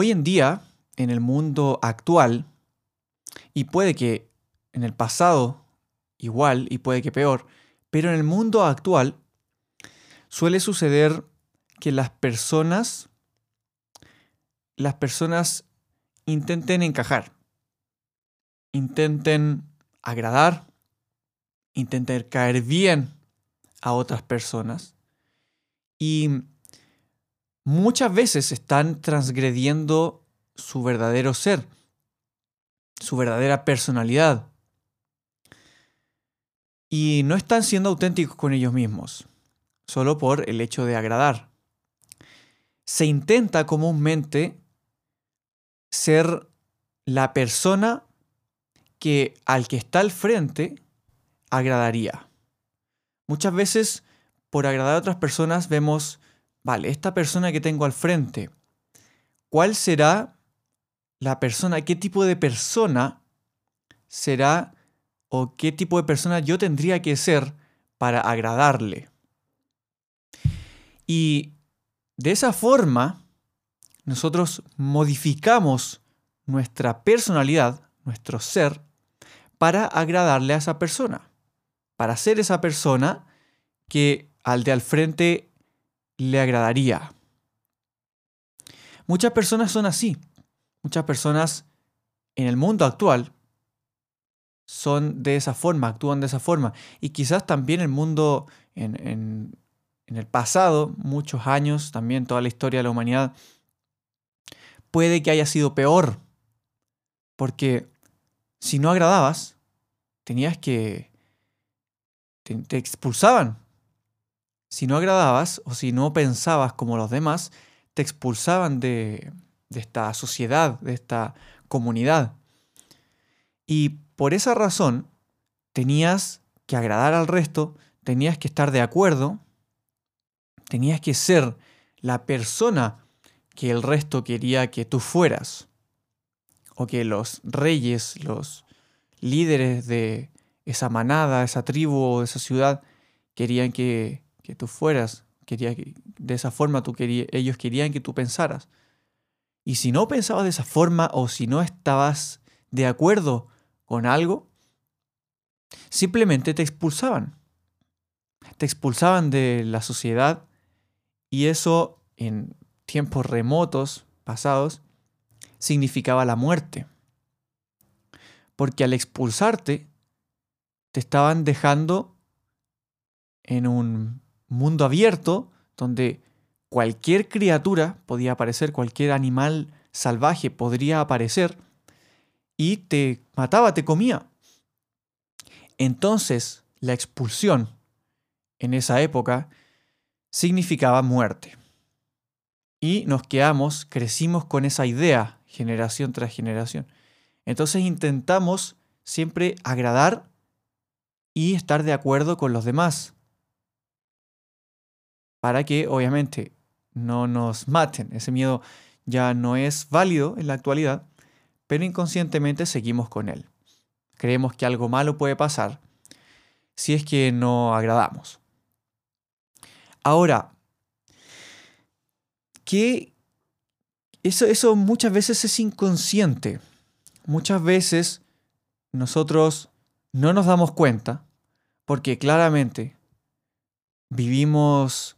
Hoy en día, en el mundo actual, y puede que en el pasado igual y puede que peor, pero en el mundo actual suele suceder que las personas las personas intenten encajar, intenten agradar, intenten caer bien a otras personas y muchas veces están transgrediendo su verdadero ser, su verdadera personalidad. Y no están siendo auténticos con ellos mismos, solo por el hecho de agradar. Se intenta comúnmente ser la persona que al que está al frente agradaría. Muchas veces, por agradar a otras personas, vemos, vale, esta persona que tengo al frente, ¿cuál será la persona, qué tipo de persona será o qué tipo de persona yo tendría que ser para agradarle? Y de esa forma, nosotros modificamos nuestra personalidad, nuestro ser, para agradarle a esa persona, para ser esa persona que al de al frente le agradaría. Muchas personas son así. Muchas personas en el mundo actual son de esa forma, actúan de esa forma. Y quizás también el mundo en, el pasado, muchos años, también toda la historia de la humanidad, puede que haya sido peor. Porque si no agradabas, tenías que... te, expulsaban. Si no agradabas o si no pensabas como los demás, te expulsaban de, esta sociedad, de esta comunidad. Y por esa razón tenías que agradar al resto, tenías que estar de acuerdo, tenías que ser la persona que el resto quería que tú fueras, o que los reyes, los líderes de esa manada, esa tribu o esa ciudad querían que, que tú fueras, quería que, de esa forma tú ellos querían que tú pensaras. Y si no pensabas de esa forma o si no estabas de acuerdo con algo, simplemente te expulsaban. Te expulsaban de la sociedad y eso en tiempos remotos, pasados, significaba la muerte. Porque al expulsarte, te estaban dejando en un mundo abierto donde cualquier criatura podía aparecer, cualquier animal salvaje podría aparecer y te mataba, te comía. Entonces, la expulsión en esa época significaba muerte. Y nos quedamos, crecimos con esa idea generación tras generación. Entonces intentamos siempre agradar y estar de acuerdo con los demás. Para que obviamente no nos maten. Ese miedo ya no es válido en la actualidad, pero inconscientemente seguimos con él. Creemos que algo malo puede pasar si es que no agradamos. Ahora, ¿qué eso, eso muchas veces es inconsciente. Muchas veces nosotros no nos damos cuenta porque claramente vivimos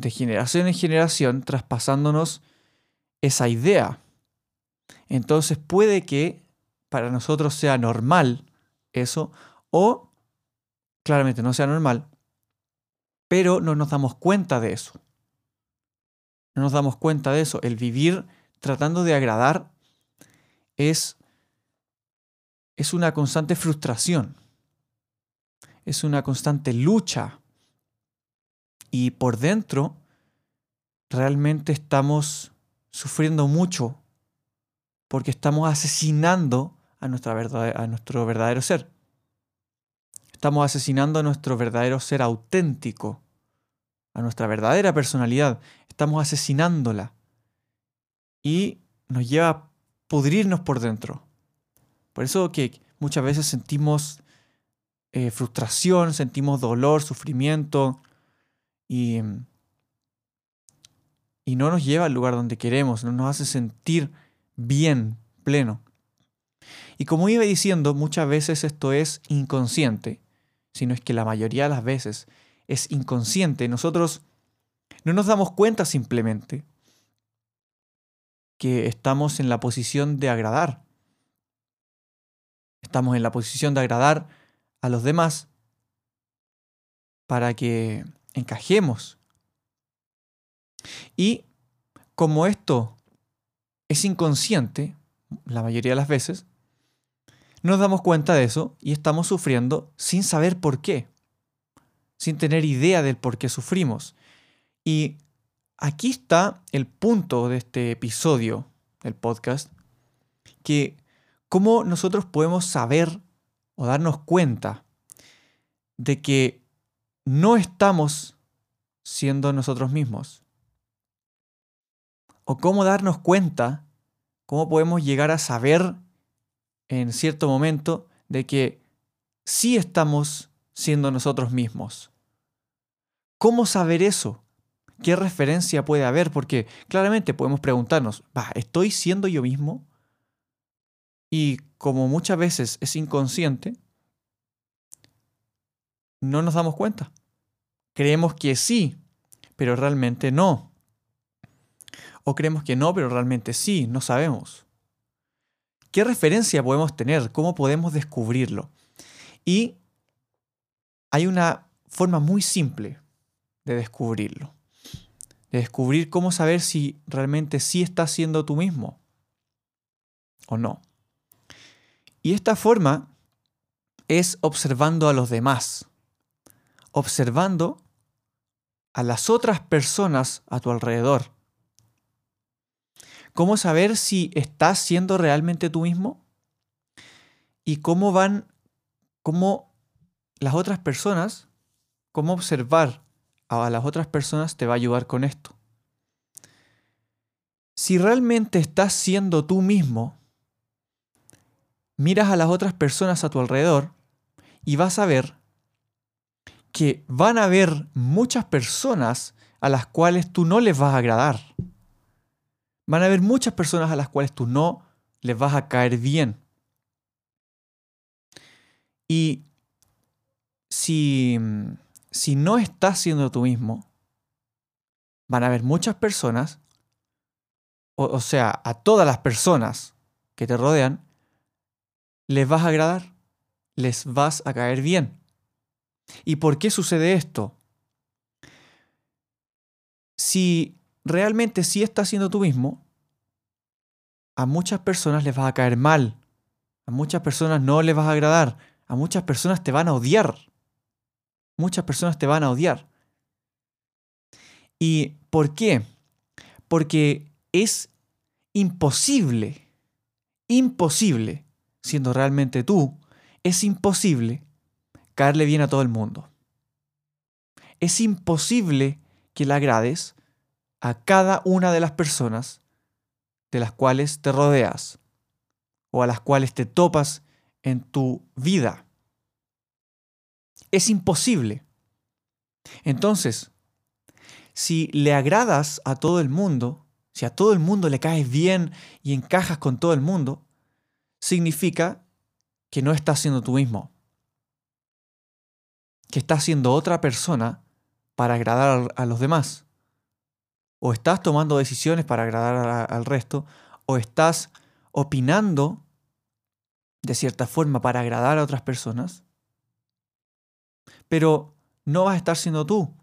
de generación en generación traspasándonos esa idea. Entonces puede que para nosotros sea normal eso o claramente no sea normal, pero no nos damos cuenta de eso. No nos damos cuenta de eso. El vivir tratando de agradar es, es una constante frustración, es una constante lucha y por dentro realmente estamos sufriendo mucho porque estamos asesinando a, nuestra a nuestro verdadero ser. Estamos asesinando a nuestro verdadero ser auténtico, a nuestra verdadera personalidad. Estamos asesinándola. Y nos lleva a pudrirnos por dentro. Por eso que muchas veces sentimos eh, frustración, sentimos dolor, sufrimiento y, y no nos lleva al lugar donde queremos, no nos hace sentir bien, pleno. Y como iba diciendo, muchas veces esto es inconsciente, sino es que la mayoría de las veces es inconsciente. Nosotros no nos damos cuenta simplemente que estamos en la posición de agradar. Estamos en la posición de agradar a los demás para que encajemos. Y como esto es inconsciente, la mayoría de las veces, nos damos cuenta de eso y estamos sufriendo sin saber por qué, sin tener idea del por qué sufrimos. Y aquí está el punto de este episodio del podcast, que cómo nosotros podemos saber o darnos cuenta de que no estamos siendo nosotros mismos. O cómo darnos cuenta, cómo podemos llegar a saber en cierto momento de que sí estamos siendo nosotros mismos. ¿Cómo saber eso? ¿Qué referencia puede haber? Porque claramente podemos preguntarnos, ¿estoy siendo yo mismo? Y como muchas veces es inconsciente, no nos damos cuenta. Creemos que sí, pero realmente no. O creemos que no, pero realmente sí, no sabemos. ¿Qué referencia podemos tener? ¿Cómo podemos descubrirlo? Y hay una forma muy simple de descubrirlo. De descubrir cómo saber si realmente sí estás siendo tú mismo o no. Y esta forma es observando a los demás, observando a las otras personas a tu alrededor. ¿Cómo saber si estás siendo realmente tú mismo? Y cómo van, cómo las otras personas, cómo observar a las otras personas te va a ayudar con esto. Si realmente estás siendo tú mismo, miras a las otras personas a tu alrededor y vas a ver que van a haber muchas personas a las cuales tú no les vas a agradar. Van a haber muchas personas a las cuales tú no les vas a caer bien. Y si, si no estás siendo tú mismo, van a haber muchas personas, o, o sea, a todas las personas que te rodean, les vas a agradar, les vas a caer bien. ¿Y por qué sucede esto? Si realmente sí estás siendo tú mismo, a muchas personas les vas a caer mal, a muchas personas no les vas a agradar, a muchas personas te van a odiar. Muchas personas te van a odiar. ¿Y por qué? Porque es imposible, imposible siendo realmente tú, es imposible caerle bien a todo el mundo. Es imposible que le agrades a cada una de las personas de las cuales te rodeas o a las cuales te topas en tu vida. Es imposible. Entonces, si le agradas a todo el mundo, si a todo el mundo le caes bien y encajas con todo el mundo, significa que no estás siendo tú mismo. Que estás siendo otra persona para agradar a los demás. O estás tomando decisiones para agradar al resto, o estás opinando de cierta forma para agradar a otras personas. Pero no vas a estar siendo tú,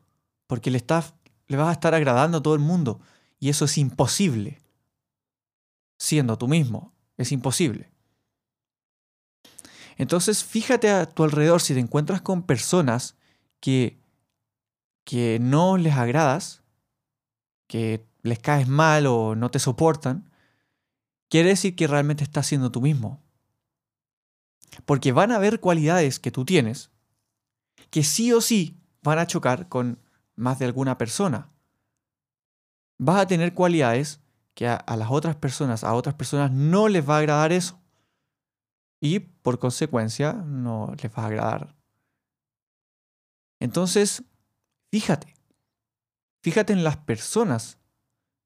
porque le, estás, le vas a estar agradando a todo el mundo. Y eso es imposible. Siendo tú mismo, es imposible. Entonces, fíjate a tu alrededor si te encuentras con personas que, que no les agradas, que les caes mal o no te soportan, quiere decir que realmente estás siendo tú mismo. Porque van a haber cualidades que tú tienes que sí o sí van a chocar con más de alguna persona. Vas a tener cualidades que a, las otras personas, a otras personas no les va a agradar eso. Y por consecuencia no les va a agradar. Entonces, fíjate. Fíjate en las personas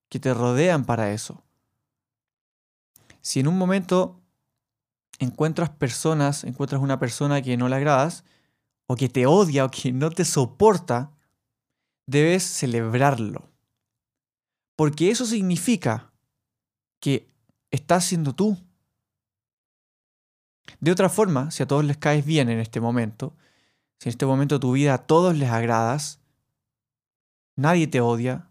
que te rodean para eso. Si en un momento encuentras personas, encuentras una persona que no le agradas, o que te odia, o que no te soporta, debes celebrarlo. Porque eso significa que estás siendo tú. De otra forma, si a todos les caes bien en este momento, si en este momento de tu vida a todos les agradas, nadie te odia,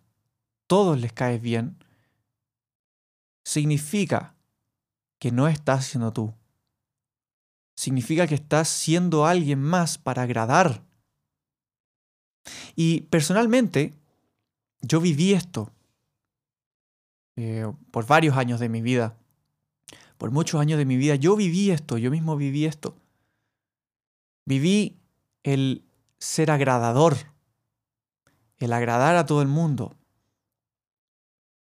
todos les caes bien, significa que no estás siendo tú. Significa que estás siendo alguien más para agradar. Y personalmente, yo viví esto eh, por varios años de mi vida. Por muchos años de mi vida yo viví esto, yo mismo viví esto. Viví el ser agradador, el agradar a todo el mundo,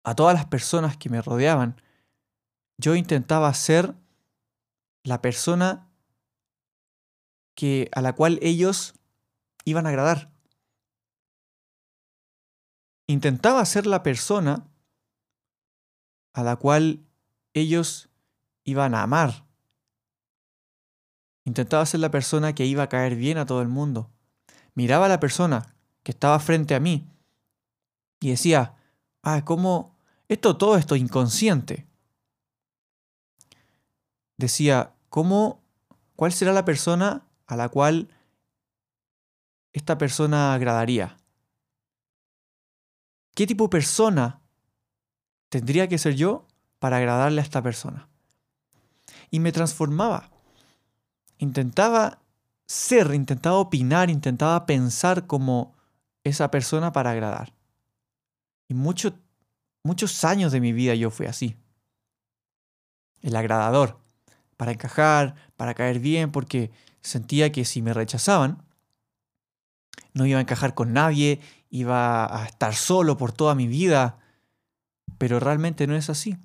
a todas las personas que me rodeaban. Yo intentaba ser la persona que, a la cual ellos iban a agradar. Intentaba ser la persona a la cual ellos iban a amar. Intentaba ser la persona que iba a caer bien a todo el mundo. Miraba a la persona que estaba frente a mí y decía, ah, ¿cómo? Esto todo esto inconsciente. Decía, ¿cómo? ¿Cuál será la persona a la cual esta persona agradaría? ¿Qué tipo de persona tendría que ser yo para agradarle a esta persona. Y me transformaba. Intentaba ser, intentaba opinar, intentaba pensar como esa persona para agradar. Y muchos años de mi vida yo fui así. El agradador. Para encajar, para caer bien, porque sentía que si me rechazaban, no iba a encajar con nadie, iba a estar solo por toda mi vida, pero realmente no es así.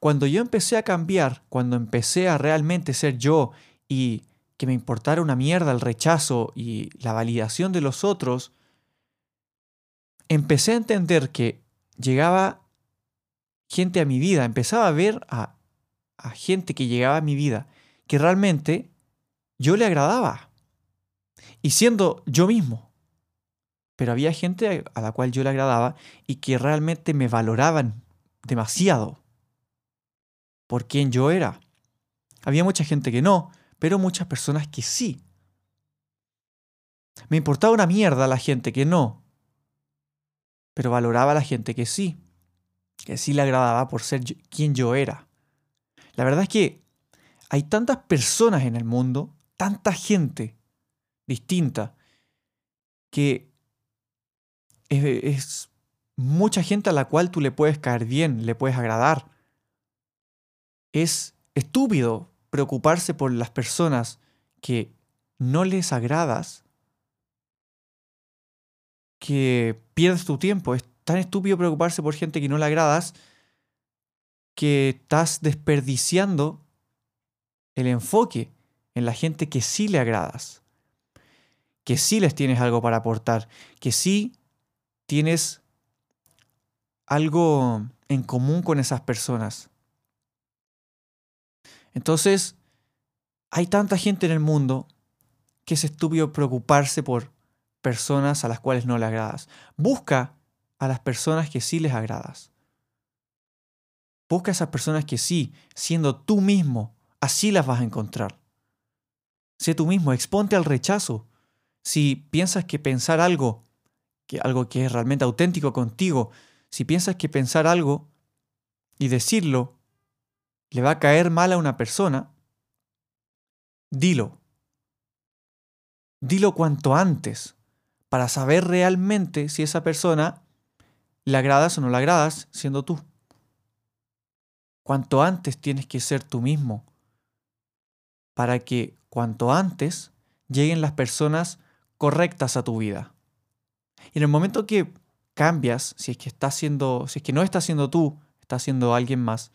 Cuando yo empecé a cambiar, cuando empecé a realmente ser yo y que me importara una mierda el rechazo y la validación de los otros, empecé a entender que llegaba gente a mi vida, empezaba a ver a, a gente que llegaba a mi vida, que realmente yo le agradaba. Y siendo yo mismo pero había gente a la cual yo le agradaba y que realmente me valoraban demasiado por quien yo era. Había mucha gente que no, pero muchas personas que sí. Me importaba una mierda la gente que no, pero valoraba a la gente que sí, que sí le agradaba por ser quien yo era. La verdad es que hay tantas personas en el mundo, tanta gente distinta, que es, mucha gente a la cual tú le puedes caer bien, le puedes agradar. Es estúpido preocuparse por las personas que no les agradas, que pierdes tu tiempo. Es tan estúpido preocuparse por gente que no le agradas que estás desperdiciando el enfoque en la gente que sí le agradas, que sí les tienes algo para aportar, que sí tienes algo en común con esas personas. Entonces, hay tanta gente en el mundo que es estúpido preocuparse por personas a las cuales no le agradas. Busca a las personas que sí les agradas. Busca a esas personas que sí, siendo tú mismo, así las vas a encontrar. Sé tú mismo, exponte al rechazo. Si piensas que pensar algo algo que es realmente auténtico contigo, si piensas que pensar algo y decirlo le va a caer mal a una persona, dilo. Dilo cuanto antes para saber realmente si esa persona le agradas o no le agradas siendo tú. Cuanto antes tienes que ser tú mismo para que cuanto antes lleguen las personas correctas a tu vida. Y en el momento que cambias, si es que estás siendo, si es que no estás siendo tú, estás siendo alguien más,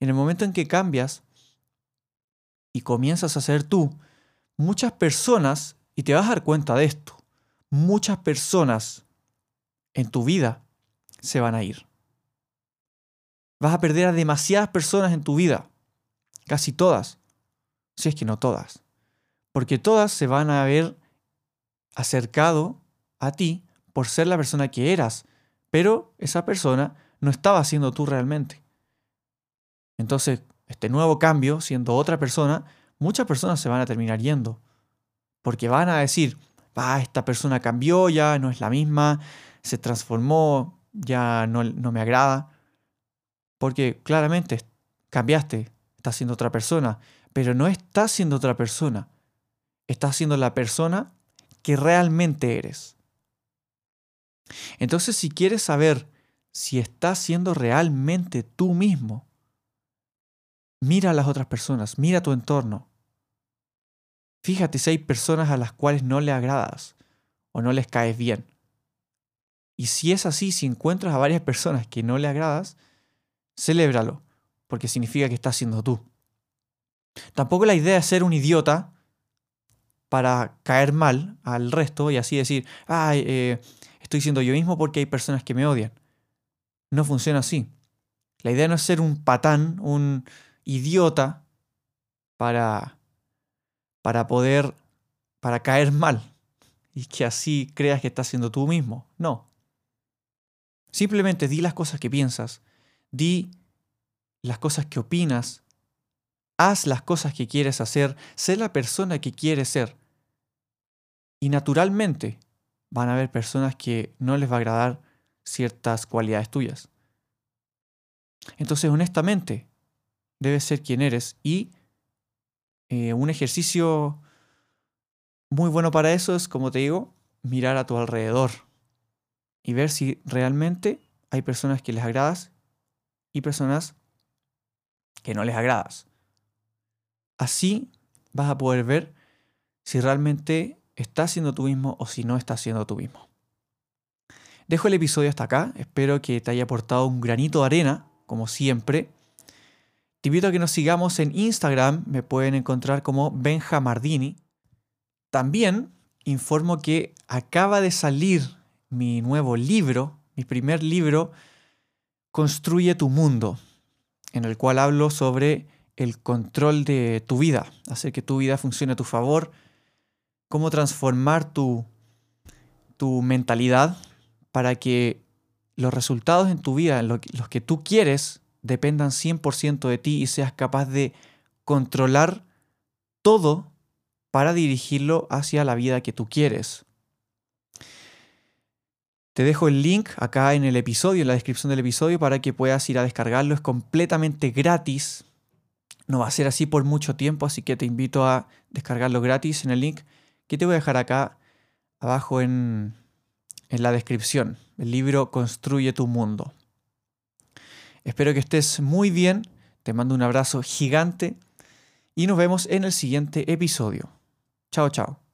en el momento en que cambias y comienzas a ser tú, muchas personas, y te vas a dar cuenta de esto, muchas personas en tu vida se van a ir. Vas a perder a demasiadas personas en tu vida, casi todas, si es que no todas, porque todas se van a haber acercado a ti por ser la persona que eras, pero esa persona no estaba siendo tú realmente. Entonces, este nuevo cambio, siendo otra persona, muchas personas se van a terminar yendo, porque van a decir, ah, esta persona cambió, ya no es la misma, se transformó, ya no, no me agrada. Porque claramente cambiaste, estás siendo otra persona, pero no estás siendo otra persona. Estás siendo la persona que realmente eres. Entonces, si quieres saber si estás siendo realmente tú mismo, mira a las otras personas, mira tu entorno. Fíjate si hay personas a las cuales no le agradas o no les caes bien. Y si es así, si encuentras a varias personas que no le agradas, celébralo, porque significa que estás siendo tú. Tampoco la idea es ser un idiota para caer mal al resto y así decir, ay, eh, estoy siendo yo mismo porque hay personas que me odian. No funciona así. La idea no es ser un patán, un idiota para, para poder, para caer mal y que así creas que estás siendo tú mismo. No. Simplemente di las cosas que piensas, di las cosas que opinas, haz las cosas que quieres hacer, sé la persona que quieres ser. Y naturalmente van a haber personas que no les va a agradar ciertas cualidades tuyas. Entonces, honestamente, debes ser quien eres y eh, un ejercicio muy bueno para eso es, como te digo, mirar a tu alrededor y ver si realmente hay personas que les agradas y personas que no les agradas. Así vas a poder ver si realmente estás siendo tú mismo o si no estás siendo tú mismo. Dejo el episodio hasta acá, espero que te haya aportado un granito de arena, como siempre. Invito a que nos sigamos en Instagram, me pueden encontrar como Benjamardini. También informo que acaba de salir mi nuevo libro, mi primer libro, Construye tu mundo, en el cual hablo sobre el control de tu vida, hacer que tu vida funcione a tu favor, cómo transformar tu, tu mentalidad para que los resultados en tu vida, los que tú quieres, dependan 100% de ti y seas capaz de controlar todo para dirigirlo hacia la vida que tú quieres. Te dejo el link acá en el episodio, en la descripción del episodio, para que puedas ir a descargarlo. Es completamente gratis. No va a ser así por mucho tiempo, así que te invito a descargarlo gratis en el link que te voy a dejar acá abajo en, en la descripción. El libro Construye tu mundo. Espero que estés muy bien. Te mando un abrazo gigante y nos vemos en el siguiente episodio. Chao, chao.